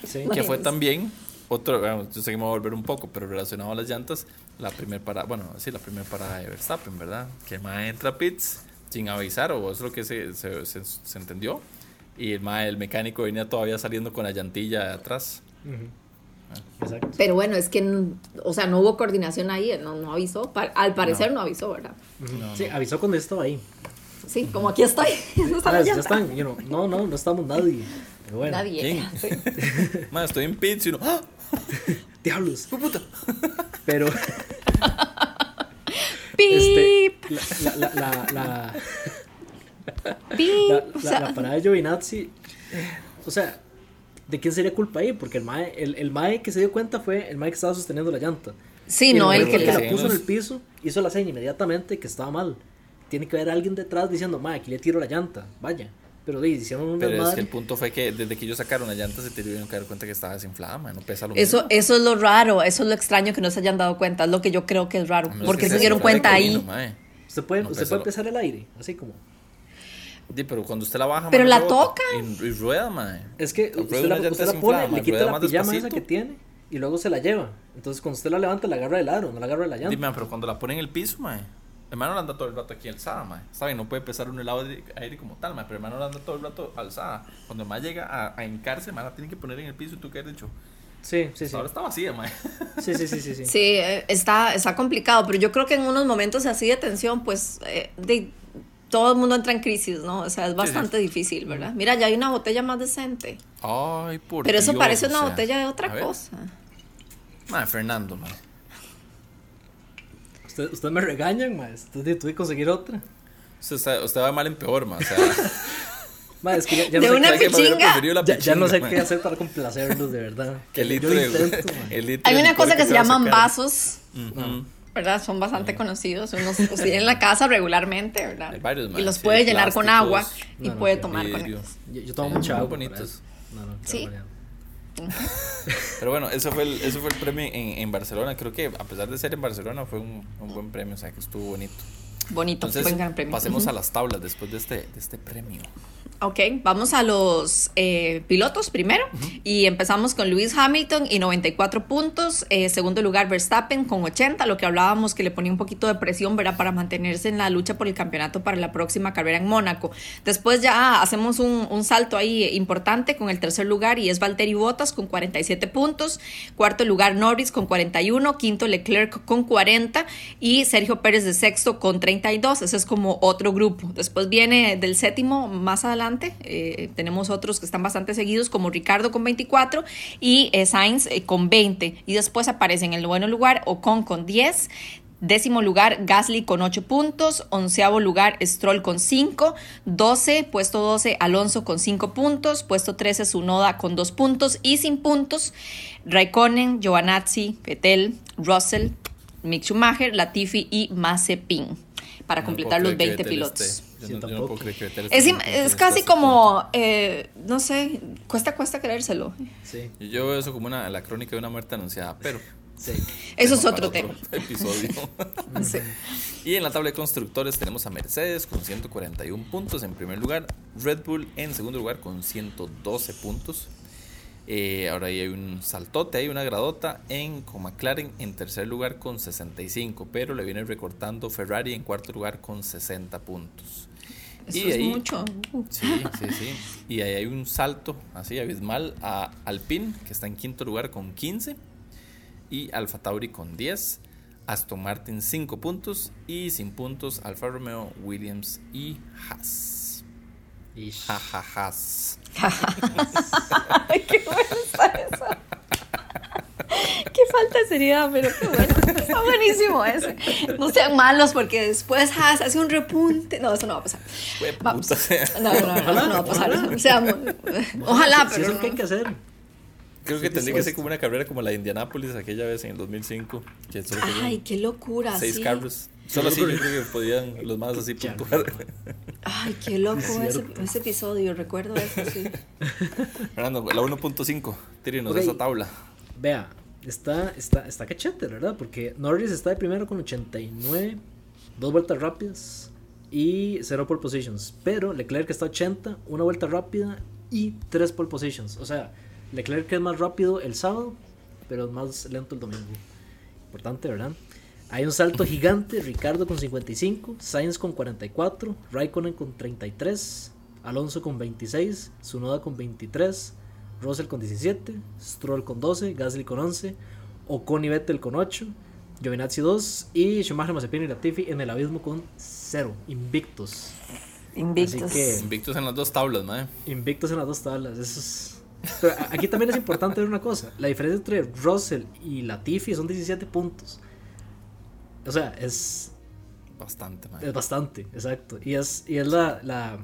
Sí. que fue también otro, bueno, yo sé que me voy a volver un poco, pero relacionado a las llantas, la primera parada, bueno, sí, la primera parada de Verstappen, ¿verdad? Que el mae entra a pits sin avisar, o es lo que se, se, se- se entendió, y el mae, el mecánico venía todavía saliendo con la llantilla de atrás. Ujú. Exacto. Pero bueno, es que, o sea, no hubo coordinación ahí, no, no avisó. Al parecer no. avisó, ¿verdad? No, sí, no. avisó cuando estaba ahí. Sí, como aquí estoy. no está Ah, ya llanta. están, you know, no, no, no estamos nadie. Pero bueno, Nadie. Sí. Mae, estoy en pits y uno, ¡ah! Diablos. ¡Fue puta! Pero Pip, este, la, la, la, la, pip. la, o la- sea, la parada de Giovinazzi, o sea, ¿de quién sería culpa ahí? Porque el mae, el, el mae que se dio cuenta fue el mae que estaba sosteniendo la llanta. sí, Y no, el el que la puso en el piso, hizo la seña inmediatamente que estaba mal. Tiene que haber alguien detrás diciendo, mae, aquí le tiro la llanta, vaya. Pero hicieron un Pero es que el punto fue que desde que ellos sacaron la llanta se tuvieron que dar cuenta que estaba desinflada, no pesa lo Eso, mismo. eso es lo raro, eso es lo extraño que no se hayan dado cuenta, es lo que yo creo que es raro. Porque que se dieron cuenta de ahí. mae. Usted puede, No, usted puede lo- empezar el aire, así como. Sí, pero cuando usted la baja, Pero la toca. Y, y rueda, mae. Es que usted la, usted la pone, le quita la más pijama esa despacito. que tiene y luego se la lleva. Entonces cuando usted la levanta, la agarra del aro, no la agarra de la llanta. Dime, pero cuando la pone en el piso, mae. Hermano la anda todo el rato aquí alzada, mae. Saben, no puede pesar un helado de aire como tal, mae. Pero hermano la anda todo el rato alzada. Cuando el mae llega a, a hincarse, mae la tiene que poner en el piso. ¿Y tú qué has dicho? Sí, sí, sí. Ahora está vacía, mae. Sí, sí, sí, sí. sí. Sí, eh, está, está complicado, pero yo creo que en unos momentos así de tensión, pues eh, de, todo el mundo entra en crisis, ¿no? O sea, es bastante difícil, ¿verdad? Mira, ya hay una botella más decente, Ay, por pero eso Dios, parece o una sea, botella de otra cosa. Mae, Fernando, mae. Usted, usted me regañan, ma. Usted tuve que conseguir otra. Usted, está- usted va mal en peor, mae. O sea, Ma, es que ya, ya De no sé una ¿sabe qué? Pichinga. la qué- ya, ya no sé qué hacer para complacerlos, de verdad. Yo litro intento, el Hay una cosa que se llaman vasos. ¿verdad? Son bastante conocidos, unos los tiene en la casa regularmente, ¿verdad? Hay varios, y los sí, puede llenar con agua y No, no, puede qué tomar con ellos. Yo, yo tomo Sí, mucha agua. para bonitos. eso. No, no, qué Sí. Pero bueno, eso fue el, eso fue el premio en, en Barcelona. Creo que a pesar de ser en Barcelona fue un, un buen premio, o sea que estuvo bonito. Bonito, Entonces, buen gran premio. pasemos a las tablas después de este, de este premio. Ok, vamos a los eh, pilotos primero y empezamos con Lewis Hamilton y 94 puntos, eh, segundo lugar Verstappen con 80, lo que hablábamos que le ponía un poquito de presión, ¿verdad? Para mantenerse en la lucha por el campeonato para la próxima carrera en Mónaco. Después ya hacemos un, un salto ahí importante con el tercer lugar y es Valtteri Bottas con 47 puntos, cuarto lugar Norris con 41, quinto Leclerc con 40 y Sergio Pérez de sexto con 32, ese es como otro grupo. Después viene del séptimo más adelante, eh, tenemos otros que están bastante seguidos como Ricardo con 24 y eh, Sainz eh, con 20 y después aparece en el noveno lugar Ocon con 10. Décimo lugar, Gasly con 8 puntos. Onceavo lugar, Stroll con 5. 12, puesto 12, Alonso con 5 puntos. Puesto 13, Sunoda con 2 puntos. Y sin puntos, Raikkonen, Giovanazzi, Vettel, Russell, Mick Schumacher, Latifi y Mazepin. Para No completar los creer que 20 Vettel pilotos. esté- yo, Sí, no, yo no tampoco. puedo creer que Vettel esté Es, casi como, eh, no sé, cuesta, cuesta creérselo. Sí. Yo veo eso como una, la crónica de una muerte anunciada, pero Sí. Eso es Tema otro tema. Episodio. Sí. Y en la tabla de constructores tenemos a Mercedes con 141 puntos en primer lugar, Red Bull en segundo lugar con 112 puntos. Eh, ahora ahí hay un saltote, hay una gradota en con McLaren en tercer lugar con 65, pero le viene recortando Ferrari en cuarto lugar con 60 puntos. Eso Y es ahí- mucho. Sí, sí, sí. Y ahí hay un salto así abismal a Alpine, que está en quinto lugar con 15, y Alfa Tauri con 10, Aston Martin 5 puntos, y sin puntos Alfa Romeo, Williams y Haas. Jajajas. Ay, qué bueno está eso. Qué falta de seriedad, pero qué bueno. Está buenísimo ese. No sean malos porque después Haas hace un repunte. No, eso no va a pasar. Vamos. No, no, no, no, no va a pasar. Seamos- Ojalá, Si pero es lo que hay que hacer. Creo que tendría que ser como una carrera como la de Indianapolis aquella vez en el 2005, que Ay, qué locura. seis sí. carros. Solo así yo creo que podían los más así puntuar. Ay, qué loco Es ese, episodio. Recuerdo eso, sí. Fernando, la 1.5, tírenos Ok. esa tabla. Vea, está, está, está cachete, ¿verdad? Porque Norris está de primero con 89, dos vueltas rápidas y cero pole positions. Pero Leclerc está 80, una vuelta rápida y tres pole positions. O sea, Leclerc es más rápido el sábado, pero es más lento el domingo. Importante, ¿verdad? Hay un salto gigante, Ricardo con 55, Sainz con 44, Raikkonen con 33, Alonso con 26, Tsunoda con 23, Russell con 17, Stroll con 12, Gasly con 11, Ocon y Vettel con 8, Giovinazzi 2 y Schumacher, Mazepin y Latifi en el abismo con 0, invictos. Invictos. Así que- Invictos en las dos tablas, mae. Invictos en las dos tablas, eso es... Pero aquí también es importante ver una cosa, la diferencia entre Russell y Latifi son 17 puntos. O sea, es, Bastante, mae. es bastante, exacto. Y es, y es la, la-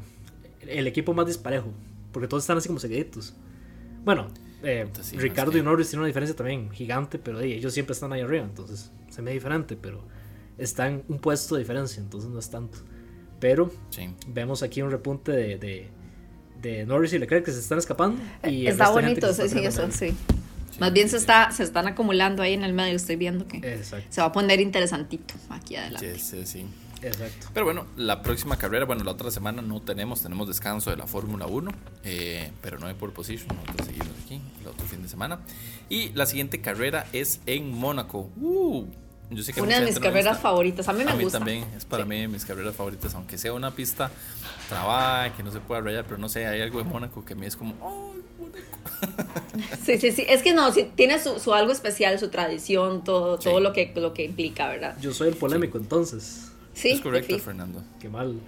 el equipo más disparejo, porque todos están así como seguiditos. Bueno, eh, sí, Ricardo es que- y Norris tienen una diferencia también gigante, pero eh, ellos siempre están ahí arriba, entonces se me diferente, pero están un puesto de diferencia, entonces no es tanto. Pero Sí. vemos aquí un repunte de, de, de Norris y Leclerc que se están escapando. Y el Está bonito, sí, sí, eso, poniendo sí. Más bien se, está, se están acumulando ahí en el medio, estoy viendo que. Exacto, se va a poner interesantito aquí adelante. Sí, sí, sí. exacto. Pero bueno, la próxima carrera, bueno, la otra semana no tenemos, tenemos descanso de la Fórmula 1, eh, pero no hay pole position, nosotros seguimos aquí el otro fin de semana. Y la siguiente carrera es en Mónaco. Uh, yo sé que Una de mis carreras favoritas, a mí me A mí gusta. también, es para mí de mis carreras favoritas, aunque sea una pista trabada, que no se pueda rayar, pero no sé, hay algo de Mónaco que a mí es como, ¡ay, Mónaco! Sí, sí, sí. Es que no, sí, tiene su, su algo especial, su tradición, todo, Sí. todo lo que, lo que implica, ¿verdad? Yo soy el polémico entonces. Sí, es correcto. Fernando. Qué mal.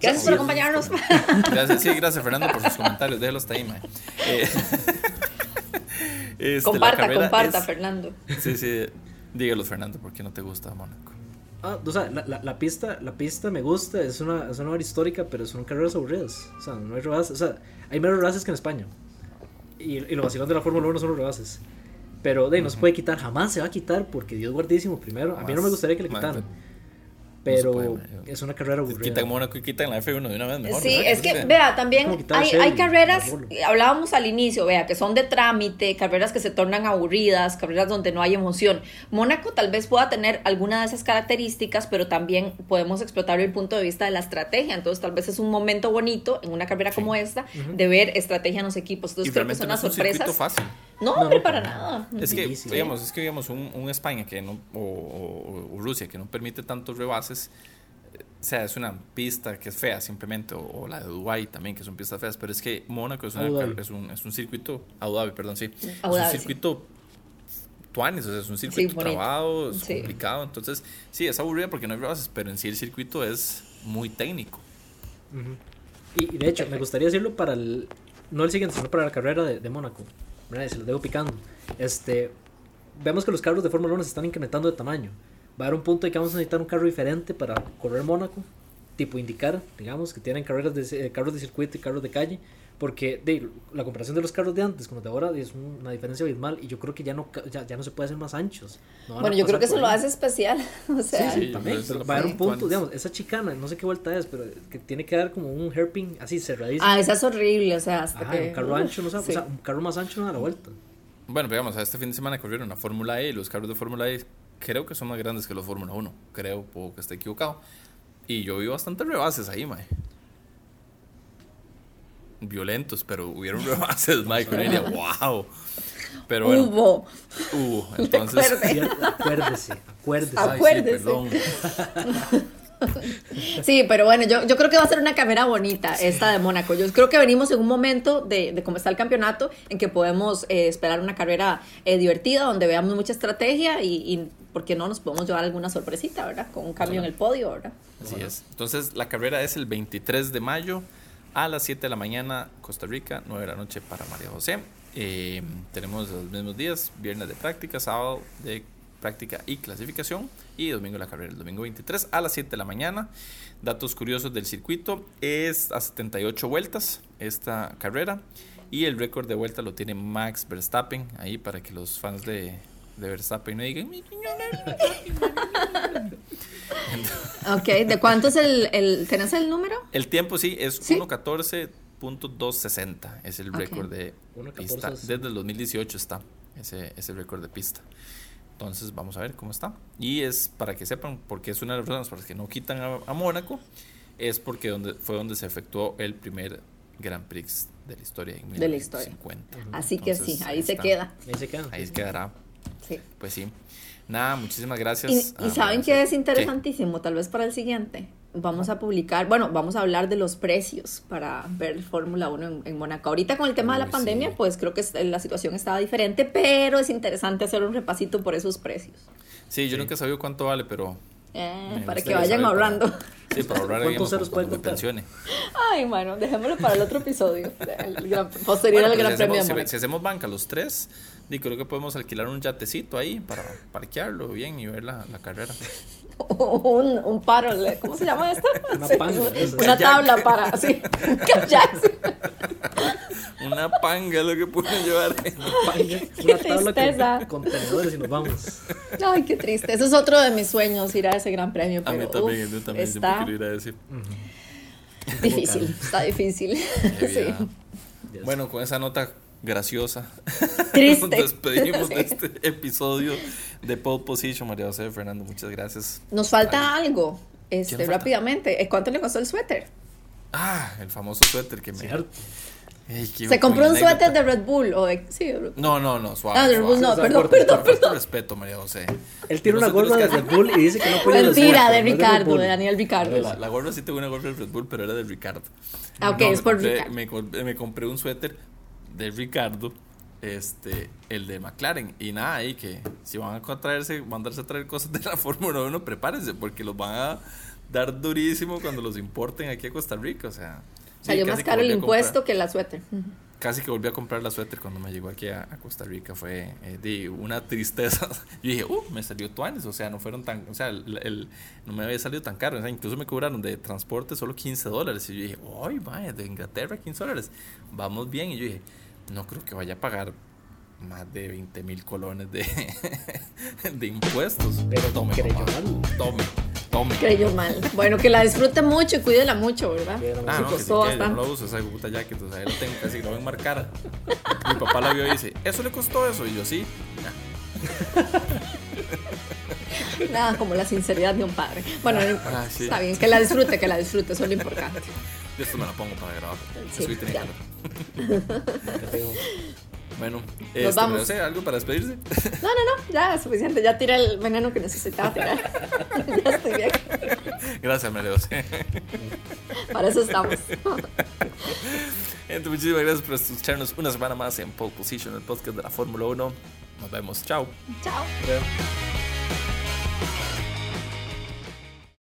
Gracias Sí, por acompañarnos. Gracias, sí, gracias Fernando por sus comentarios. Déjalo hasta ahí, mae. Eh, este, comparta, comparta, es- Fernando. Sí, sí. Dígalo, Fernando, ¿por qué no te gusta Mónaco? Ah, o sea, la, la, la pista, la pista me gusta, es una, es una hora histórica, pero son carreras aburridas. O sea, no hay rebases. O sea, hay menos rebases que en España. Y, y lo vacilón de la Fórmula 1 son los rebases. Pero de no se puede quitar, jamás se va a quitar, porque Dios guardísimo primero. A mí no me gustaría que le quitaran. Pero puede, es una carrera aburrida. Quitan Mónaco y quitan la F1 de una vez mejor. Sí, ¿verdad? es que, vea, también hay, hay carreras, Barbolo. hablábamos al inicio, vea, que son de trámite, carreras que se tornan aburridas, carreras donde no hay emoción. Mónaco tal vez pueda tener alguna de esas características, pero también podemos explotar el punto de vista de la estrategia. Entonces, tal vez es un momento bonito en una carrera como esta de ver estrategia en los equipos. Y Entonces, creo que son no las es un circuito sorpresas. fácil. No, No, hombre, no, para para nada. Es que, Difícil. digamos, es que digamos un, un España que no, o, o- o Rusia que no permite tantos rebases, eh, o sea, es una pista que es fea simplemente, o, o la de Dubái también, que son pistas feas, pero es que Mónaco es, una es, un, es un circuito, Abu Dhabi, perdón, sí, Abu es un sí. circuito tuanis, o sea, es un circuito bonito. trabado, es Sí. complicado, entonces sí, es aburrida porque no hay rebases, pero en sí el circuito es muy técnico. Y, y de hecho, me gustaría decirlo para el. No el siguiente, sino para la carrera de, de Mónaco. Se los dejo picando. Este. Vemos que los carros de Fórmula 1 se están incrementando de tamaño. Va a haber un punto en que vamos a necesitar un carro diferente para correr Mónaco. Tipo indicar, digamos, que tienen carreras de, eh, carros de circuito y carros de calle. Porque de, la comparación de los carros de antes con los de ahora es un- una diferencia abismal. Y yo creo que ya no, ya, ya no se puede hacer más anchos. No Bueno, yo creo que eso lo hace especial. O sea, Sí, También, eso pero va a haber un punto, digamos, esa chicana, no sé qué vuelta es, pero que tiene que dar como un hairpin así cerradísimo. ah, esa es horrible, o sea, hasta Ajá, que... un carro ancho, no sabe, Sí. o sea, un carro más ancho no da la vuelta. Bueno, digamos, a este fin de semana corrieron la Fórmula E y los carros de Fórmula E creo que son más grandes que los Fórmula 1. Creo, puedo que esté equivocado. Y yo vi bastantes rebases ahí, mae. Violentos, pero hubieron rebases, mae, con ella. ¡Wow! Pero bueno, Hubo. hubo. Entonces, Acuérdese, acuérdese. Ay, Acuérdese. Sí, perdón. Sí, pero bueno, yo, yo creo que va a ser una carrera bonita esta de Mónaco. Yo creo que venimos en un momento de, de cómo está el campeonato en que podemos eh, esperar una carrera eh, divertida donde veamos mucha estrategia y, y, ¿por qué no nos podemos llevar alguna sorpresita, verdad? Con un cambio en el podio, ¿verdad? Así es. Entonces, la carrera es el 23 de mayo a las 7 de la mañana, Costa Rica, 9 de la noche para María José. Eh, tenemos los mismos días, viernes de práctica, sábado de práctica y clasificación y domingo la carrera, el domingo 23 a las 7 de la mañana. Datos curiosos del circuito, es a 78 vueltas esta carrera y el récord de vuelta lo tiene Max Verstappen, ahí para que los fans de, de Verstappen no digan... Ok, ¿de cuánto es el, el ¿tenés el número? El tiempo sí es ¿Sí? 1.14.260. Es el Ok. récord de 1.14. pista. Desde el 2018 está ese, ese récord de pista. Entonces vamos a ver cómo está. Y es para que sepan, porque es una de las razones para las que no quitan a, a Mónaco, es porque donde, fue donde se efectuó el primer Grand Prix de la historia en De la historia. 1950. Así que sí, ahí se está. queda. Ahí se quedan. Ahí se quedará. Sí. Pues sí. Nada, muchísimas gracias. Y, y saben María que es interesantísimo, tal vez para el siguiente. Vamos a publicar, bueno, vamos a hablar de los precios para ver Fórmula 1 en, en Mónaco. Ahorita con el tema de la Uy, pandemia, sí. pues creo que es- la situación estaba diferente, pero es interesante hacer un repasito por esos precios. Sí, yo nunca he sabido cuánto vale, pero. Eh, para que vayan saber para- ahorrando. sí, para ahorrar ¿Cuántos digamos, ceros cuando pueden me contar? pensione. Ay, bueno, dejémoslo para el otro episodio, el gran- posterior Bueno, al pues Gran si, Premio hacemos, si- Mónaco. si hacemos banca los tres, di, creo que podemos alquilar un yatecito ahí para parquearlo bien y ver la, la carrera. un, un paro, ¿cómo se llama esto? Una Sí, panga. Una tabla para, sí. Una panga es lo que pueden llevar. Una tabla tristeza. con contenedores y nos vamos. Ay, qué triste. Ese es otro de mis sueños, ir a ese gran premio. A Pero, mí también, uf, yo también siempre está quiero ir a decir. difícil, está difícil. Sí. Bueno, con esa nota graciosa, Triste. nos despedimos de este episodio de Pole Position. María José Fernando, muchas gracias. Nos falta algo, este, rápidamente. Eh, ¿Cuánto le costó el suéter? Ah, el famoso suéter que me. Cierto. Ey, Se compró un anécdota. suéter de Red Bull o de, sí, de Red Bull. No, no, no, suave. Ah, de Red Bull, no, perdón, corta, perdón, perdón. respeto, María José. Él tiene una gorra de Red Bull y dice que no puede Mentira, de Ricardo, de Daniel Ricardo. La, la gorra sí tengo una gorra de Red Bull, pero era de Ricardo. Ah, ok, No, es me por compré, Ricardo. Me compré un suéter de Ricardo, este, el de McLaren. Y nada, ahí que si van a traerse, mandarse a traer cosas de la Fórmula 1, prepárense, porque los van a dar durísimo cuando los importen aquí a Costa Rica. O sea, Salió más caro el impuesto que la suéter. Casi que volví a comprar la suéter cuando me llegó aquí a, a Costa Rica. Fue eh, de una tristeza. Yo dije, uh, me salió tuanes. O sea, no fueron tan. O sea, el, el- no me había salido tan caro. O sea, incluso me cobraron de transporte solo 15 dólares. Y yo dije, ay, vaya, de Inglaterra 15 dólares. Vamos bien. Y yo dije, no creo que vaya a pagar más de 20 mil colones de, de impuestos. Pero tome, mal. Tome, tome. Creyó mal. Bueno, que la disfrute mucho y cuídela mucho, ¿verdad? Ah, Sí, no, que costó que yo no bastante. lo uso, esa puta jacket, o sea, yo lo tengo casi grabado en marcar. Mi papá la vio y dice, ¿eso le costó eso? Y yo, sí. Nada como la sinceridad de un padre. Bueno. Ah, sí. Está bien, que la disfrute, que la disfrute, eso es lo importante. Yo esto me la pongo para grabar. Sí, ya. Bueno, este, vamos. no sé, ¿algo para despedirse? No, no, no, ya es suficiente. Ya tiré el veneno que necesitaba tirar. ya estoy bien. Gracias, María José. Para eso estamos. Gente, muchísimas gracias por escucharnos una semana más en Pole Position, el podcast de la Fórmula 1. Nos vemos, chao. Chao.